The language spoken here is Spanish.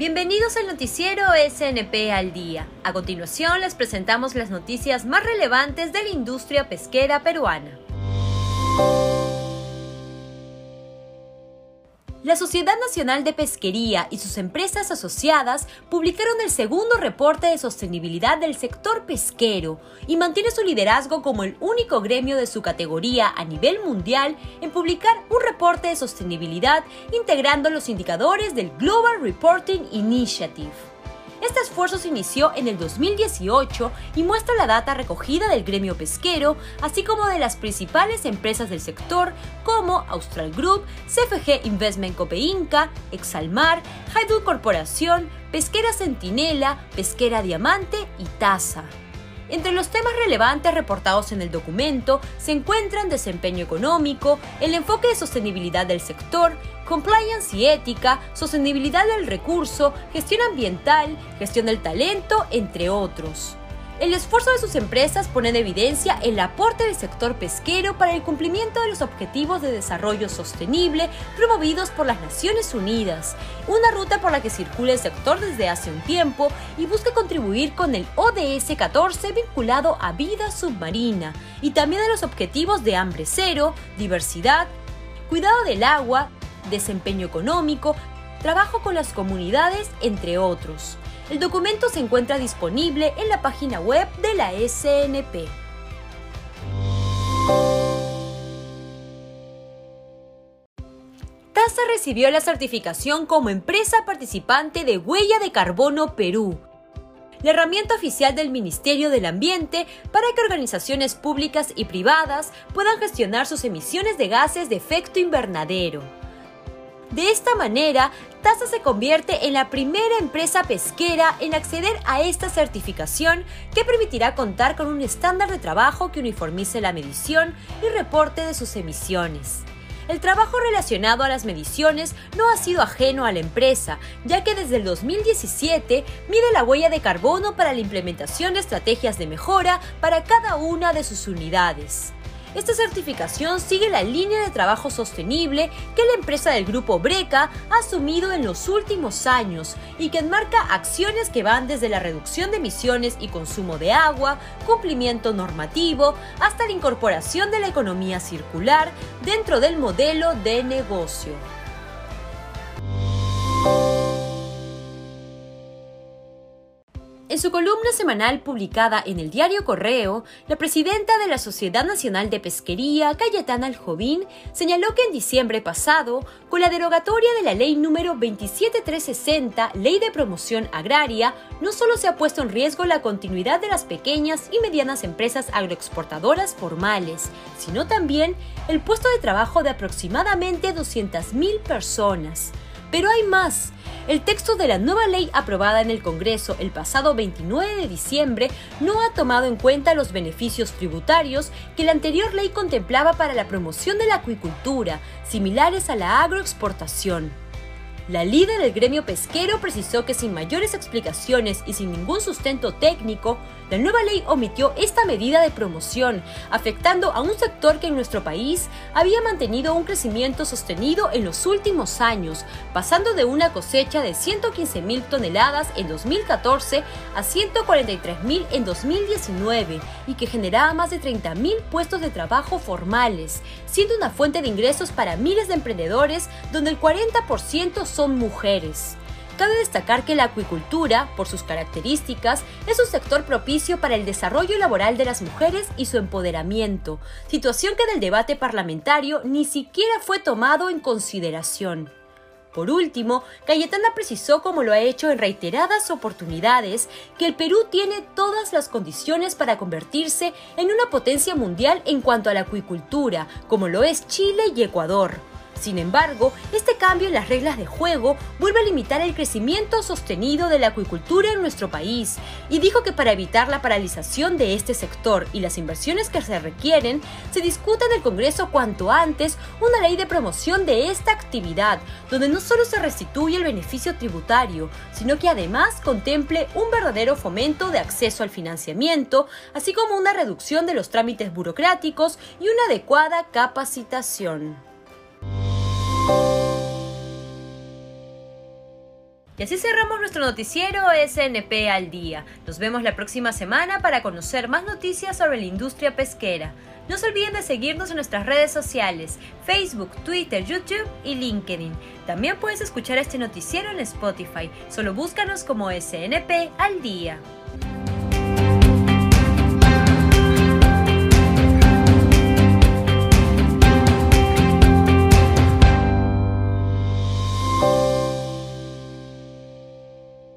Bienvenidos al noticiero SNP al día. A continuación les presentamos las noticias más relevantes de la industria pesquera peruana. La Sociedad Nacional de Pesquería y sus empresas asociadas publicaron el segundo reporte de sostenibilidad del sector pesquero y mantiene su liderazgo como el único gremio de su categoría a nivel mundial en publicar un reporte de sostenibilidad integrando los indicadores del Global Reporting Initiative. Este esfuerzo se inició en el 2018 y muestra la data recogida del gremio pesquero, así como de las principales empresas del sector como Austral Group, CFG Investment Copeinca, Exalmar, Haidul Corporación, Pesquera Centinela, Pesquera Diamante y Taza. Entre los temas relevantes reportados en el documento se encuentran desempeño económico, el enfoque de sostenibilidad del sector, compliance y ética, sostenibilidad del recurso, gestión ambiental, gestión del talento, entre otros. El esfuerzo de sus empresas pone en evidencia el aporte del sector pesquero para el cumplimiento de los Objetivos de Desarrollo Sostenible promovidos por las Naciones Unidas, una ruta por la que circula el sector desde hace un tiempo y busca contribuir con el ODS 14 vinculado a vida submarina y también a los objetivos de hambre cero, diversidad, cuidado del agua, desempeño económico, trabajo con las comunidades, entre otros. El documento se encuentra disponible en la página web de la SNP. TASA recibió la certificación como empresa participante de Huella de Carbono Perú, la herramienta oficial del Ministerio del Ambiente para que organizaciones públicas y privadas puedan gestionar sus emisiones de gases de efecto invernadero. De esta manera, TASA se convierte en la primera empresa pesquera en acceder a esta certificación que permitirá contar con un estándar de trabajo que uniformice la medición y reporte de sus emisiones. El trabajo relacionado a las mediciones no ha sido ajeno a la empresa, ya que desde el 2017 mide la huella de carbono para la implementación de estrategias de mejora para cada una de sus unidades. Esta certificación sigue la línea de trabajo sostenible que la empresa del grupo Breca ha asumido en los últimos años y que enmarca acciones que van desde la reducción de emisiones y consumo de agua, cumplimiento normativo, hasta la incorporación de la economía circular dentro del modelo de negocio. Su columna semanal publicada en el diario Correo, la presidenta de la Sociedad Nacional de Pesquería, Cayetana Aljovín, señaló que en diciembre pasado, con la derogatoria de la ley número 27360, Ley de Promoción Agraria, no solo se ha puesto en riesgo la continuidad de las pequeñas y medianas empresas agroexportadoras formales, sino también el puesto de trabajo de aproximadamente 200.000 personas. Pero hay más. El texto de la nueva ley aprobada en el Congreso el pasado 29 de diciembre no ha tomado en cuenta los beneficios tributarios que la anterior ley contemplaba para la promoción de la acuicultura, similares a la agroexportación. La líder del gremio pesquero precisó que sin mayores explicaciones y sin ningún sustento técnico, la nueva ley omitió esta medida de promoción, afectando a un sector que en nuestro país había mantenido un crecimiento sostenido en los últimos años, pasando de una cosecha de 115 mil toneladas en 2014 a 143 mil en 2019 y que generaba más de 30 mil puestos de trabajo formales, siendo una fuente de ingresos para miles de emprendedores donde el 40% mujeres. Cabe destacar que la acuicultura, por sus características, es un sector propicio para el desarrollo laboral de las mujeres y su empoderamiento, situación que del debate parlamentario ni siquiera fue tomado en consideración. Por último, Cayetana precisó, como lo ha hecho en reiteradas oportunidades, que el Perú tiene todas las condiciones para convertirse en una potencia mundial en cuanto a la acuicultura, como lo es Chile y Ecuador. Sin embargo, este cambio en las reglas de juego vuelve a limitar el crecimiento sostenido de la acuicultura en nuestro país y dijo que para evitar la paralización de este sector y las inversiones que se requieren, se discuta en el Congreso cuanto antes una ley de promoción de esta actividad, donde no solo se restituye el beneficio tributario, sino que además contemple un verdadero fomento de acceso al financiamiento, así como una reducción de los trámites burocráticos y una adecuada capacitación. Y así cerramos nuestro noticiero SNP al día. Nos vemos la próxima semana para conocer más noticias sobre la industria pesquera. No se olviden de seguirnos en nuestras redes sociales, Facebook, Twitter, YouTube y LinkedIn. También puedes escuchar este noticiero en Spotify. Solo búscanos como SNP al día.